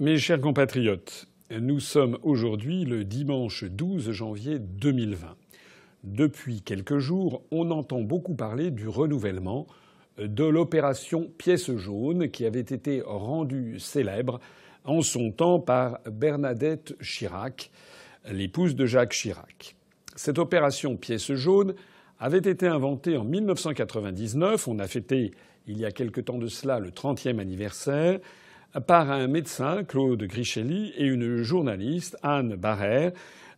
Mes chers compatriotes, nous sommes aujourd'hui le dimanche 12 janvier 2020. Depuis quelques jours, on entend beaucoup parler du renouvellement de l'opération Pièce jaune qui avait été rendue célèbre en son temps par Bernadette Chirac, l'épouse de Jacques Chirac. Cette opération Pièce jaune avait été inventée en 1999. On a fêté il y a quelque temps de cela le 30e anniversaire par un médecin, Claude Grichelli, et une journaliste, Anne Barrère,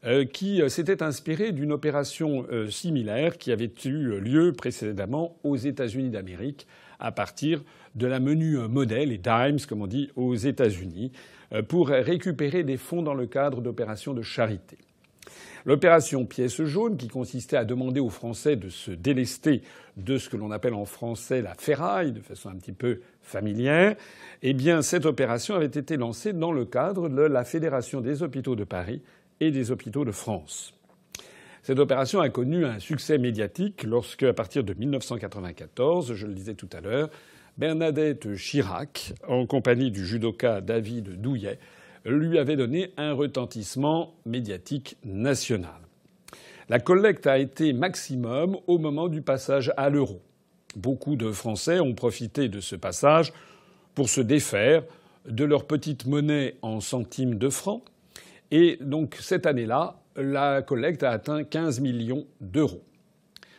euh, qui euh, s'était inspirée d'une opération euh, similaire qui avait eu lieu précédemment aux États-Unis d'Amérique à partir de la menu modèle et Dimes, comme on dit, aux États-Unis, pour récupérer des fonds dans le cadre d'opérations de charité. L'opération pièce jaune, qui consistait à demander aux Français de se délester de ce que l'on appelle en français la ferraille, de façon un petit peu familière, eh bien, cette opération avait été lancée dans le cadre de la Fédération des hôpitaux de Paris et des hôpitaux de France. Cette opération a connu un succès médiatique lorsque, à partir de 1994, je le disais tout à l'heure, Bernadette Chirac, en compagnie du judoka David Douillet, lui avait donné un retentissement médiatique national. La collecte a été maximum au moment du passage à l'euro. Beaucoup de Français ont profité de ce passage pour se défaire de leur petite monnaie en centimes de francs. Et donc cette année-là, la collecte a atteint 15 millions d'euros.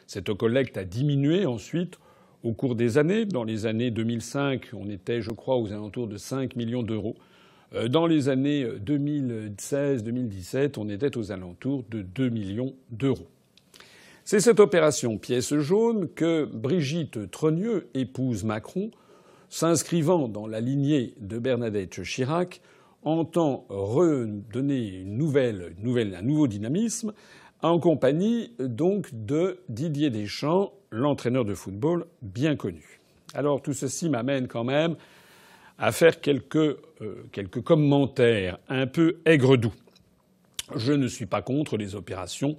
Cette collecte a diminué ensuite au cours des années. Dans les années 2005, on était, je crois, aux alentours de 5 millions d'euros. Euh, dans les années 2016-2017, on était aux alentours de 2 millions d'euros. C'est cette opération pièce jaune que Brigitte Trogneux, épouse Macron, s'inscrivant dans la lignée de Bernadette Chirac, entend redonner une un nouveau dynamisme en compagnie donc de Didier Deschamps, l'entraîneur de football bien connu. Alors tout ceci m'amène quand même à faire quelques, euh, quelques commentaires un peu aigre-doux. Je ne suis pas contre les opérations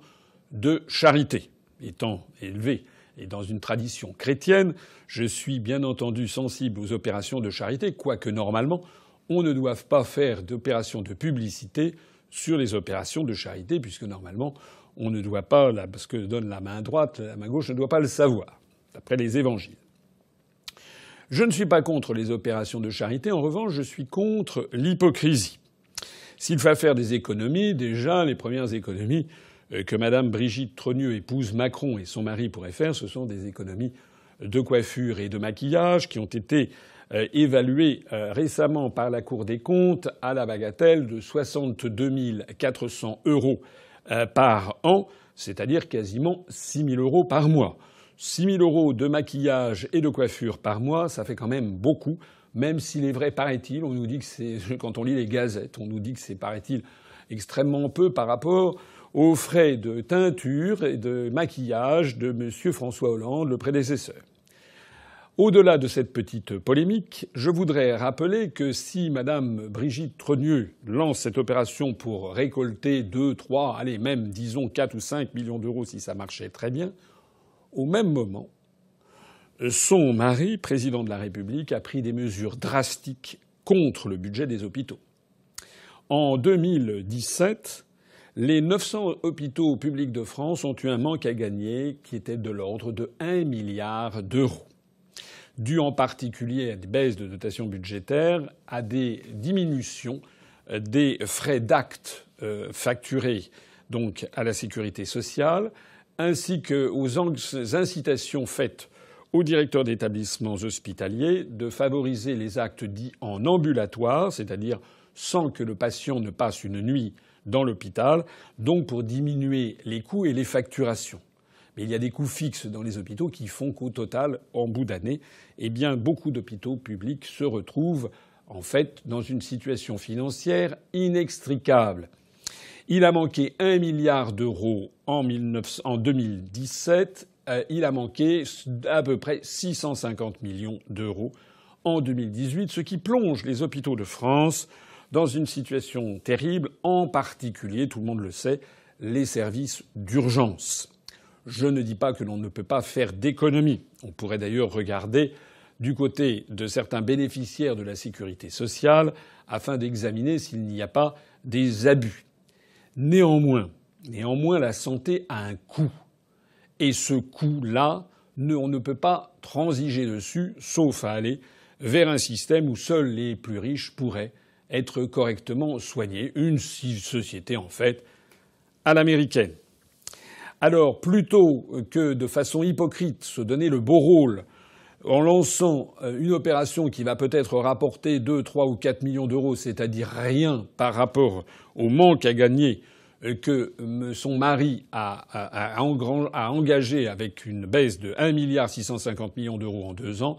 de charité. Étant élevé et dans une tradition chrétienne, je suis bien entendu sensible aux opérations de charité, quoique normalement on ne doive pas faire d'opérations de publicité sur les opérations de charité, puisque normalement on ne doit pas, parce que donne la main droite, la main gauche ne doit pas le savoir, d'après les évangiles. Je ne suis pas contre les opérations de charité. En revanche, je suis contre l'hypocrisie. S'il faut faire des économies, déjà, les premières économies que Mme Brigitte Trogneux, épouse Macron, et son mari pourraient faire, ce sont des économies de coiffure et de maquillage qui ont été euh, évaluées euh, récemment par la Cour des comptes à la bagatelle de 62 400 euros par an, c'est-à-dire quasiment 6 000 euros par mois. 6 000 euros de maquillage et de coiffure par mois, ça fait quand même beaucoup, même s'il est vrai, paraît-il, on nous dit que c'est, quand on lit les gazettes, on nous dit que c'est, paraît-il, extrêmement peu par rapport aux frais de teinture et de maquillage de M. François Hollande, le prédécesseur. Au-delà de cette petite polémique, je voudrais rappeler que si Mme Brigitte Trogneux lance cette opération pour récolter 2, 3, allez, même disons 4 ou 5 millions d'euros si ça marchait très bien, au même moment, son mari, président de la République, a pris des mesures drastiques contre le budget des hôpitaux. En 2017, les 900 hôpitaux publics de France ont eu un manque à gagner qui était de l'ordre de 1 milliard d'euros, dû en particulier à des baisses de dotation budgétaire, à des diminutions des frais d'actes euh, facturés donc à la sécurité sociale, ainsi qu'aux incitations faites aux directeurs d'établissements hospitaliers de favoriser les actes dits en ambulatoire, c'est-à-dire sans que le patient ne passe une nuit dans l'hôpital, donc pour diminuer les coûts et les facturations. Mais il y a des coûts fixes dans les hôpitaux qui font qu'au total, en bout d'année, eh bien, beaucoup d'hôpitaux publics se retrouvent en fait dans une situation financière inextricable. Il a manqué un milliard d'euros en, 2017. Euh, il a manqué à peu près 650 millions d'euros en 2018, ce qui plonge les hôpitaux de France dans une situation terrible, en particulier, tout le monde le sait, les services d'urgence. Je ne dis pas que l'on ne peut pas faire d'économies. On pourrait d'ailleurs regarder du côté de certains bénéficiaires de la sécurité sociale afin d'examiner s'il n'y a pas des abus. Néanmoins, néanmoins, la santé a un coût. Et ce coût-là, on ne peut pas transiger dessus, sauf à aller vers un système où seuls les plus riches pourraient être correctement soignés. Une société, en fait, à l'américaine. Alors, plutôt que de façon hypocrite se donner le beau rôle en lançant euh, une opération qui va peut-être rapporter 2, 3 ou 4 millions d'euros, c'est-à-dire rien par rapport au manque à gagner euh, que son mari a, engagé avec une baisse de 1 milliard 650 millions d'euros en deux ans,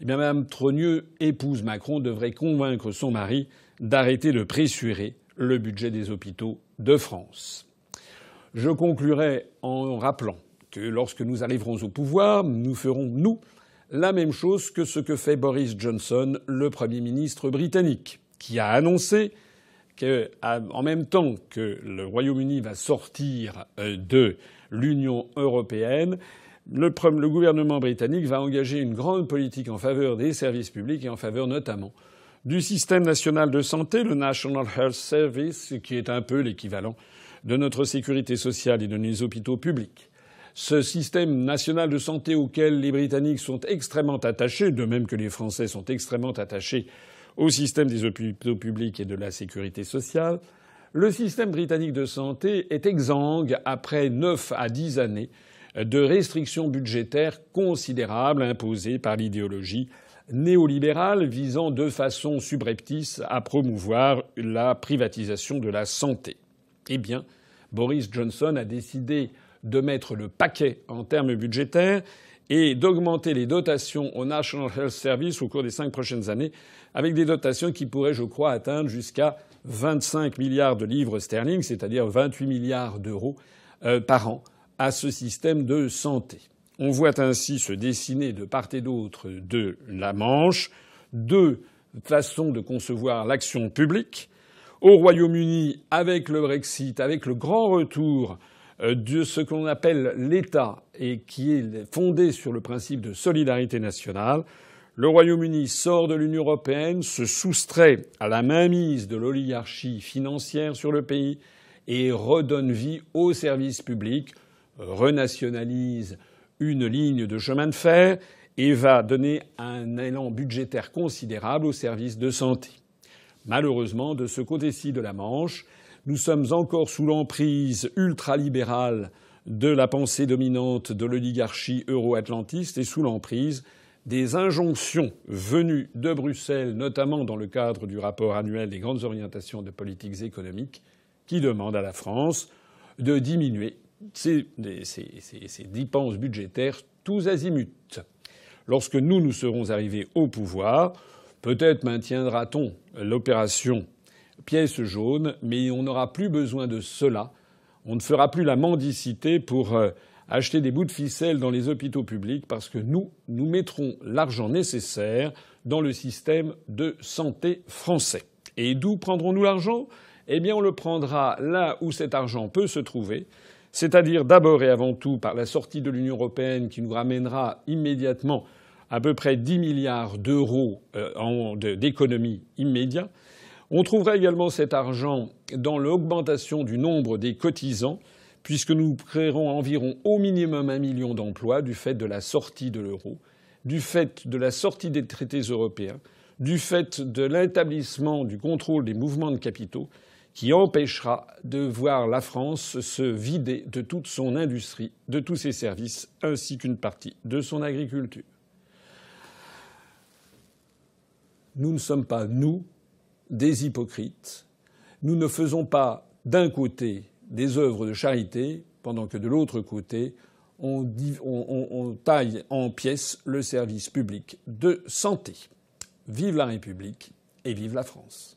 eh bien Mme Trogneux, épouse Macron, devrait convaincre son mari d'arrêter de pressurer le budget des hôpitaux de France. Je conclurai en rappelant que lorsque nous arriverons au pouvoir, nous ferons, nous, la même chose que ce que fait Boris Johnson, le Premier ministre britannique, qui a annoncé qu'en même temps que le Royaume-Uni va sortir euh, de l'Union européenne, le, le, gouvernement britannique va engager une grande politique en faveur des services publics et en faveur notamment du système national de santé, le National Health Service, qui est un peu l'équivalent de notre sécurité sociale et de nos hôpitaux publics. Ce système national de santé auquel les Britanniques sont extrêmement attachés, de même que les Français sont extrêmement attachés au système des hôpitaux publics et de la sécurité sociale, le système britannique de santé est exsangue après neuf à dix années de restrictions budgétaires considérables imposées par l'idéologie néolibérale visant de façon subreptice à promouvoir la privatisation de la santé. Eh bien, Boris Johnson a décidé de mettre le paquet en termes budgétaires et d'augmenter les dotations au National Health Service au cours des cinq prochaines années, avec des dotations qui pourraient, je crois, atteindre jusqu'à 25 milliards de livres sterling, c'est-à-dire 28 milliards d'euros euh, par an, à ce système de santé. On voit ainsi se dessiner de part et d'autre de la Manche deux façons de concevoir l'action publique. Au Royaume-Uni, avec le Brexit, avec le grand retour euh, de ce qu'on appelle l'État et qui est fondé sur le principe de solidarité nationale, le Royaume-Uni sort de l'Union européenne, se soustrait à la mainmise de l'oligarchie financière sur le pays et redonne vie aux services publics, renationalise une ligne de chemin de fer et va donner un élan budgétaire considérable aux services de santé. Malheureusement, de ce côté-ci de la Manche, nous sommes encore sous l'emprise ultralibérale de la pensée dominante de l'oligarchie euro-atlantiste et sous l'emprise des injonctions venues de Bruxelles, notamment dans le cadre du rapport annuel des grandes orientations de politiques économiques, qui demandent à la France de diminuer ses dépenses budgétaires tous azimuts. Lorsque nous, nous serons arrivés au pouvoir, Peut-être maintiendra-t-on l'opération pièce jaune, mais on n'aura plus besoin de cela. On ne fera plus la mendicité pour euh, acheter des bouts de ficelle dans les hôpitaux publics parce que nous, nous mettrons l'argent nécessaire dans le système de santé français. Et d'où prendrons-nous l'argent? Eh bien, on le prendra là où cet argent peut se trouver, c'est-à-dire d'abord et avant tout par la sortie de l'Union européenne qui nous ramènera immédiatement à peu près 10 milliards d'euros euh, d'économies immédiates. On trouvera également cet argent dans l'augmentation du nombre des cotisants, puisque nous créerons environ au minimum un million d'emplois du fait de la sortie de l'euro, du fait de la sortie des traités européens, du fait de l'établissement du contrôle des mouvements de capitaux, qui empêchera de voir la France se vider de toute son industrie, de tous ses services, ainsi qu'une partie de son agriculture. nous ne sommes pas, nous, des hypocrites. Nous ne faisons pas, d'un côté, des œuvres de charité, pendant que de l'autre côté, on, taille en pièces le service public de santé. Vive la République et vive la France.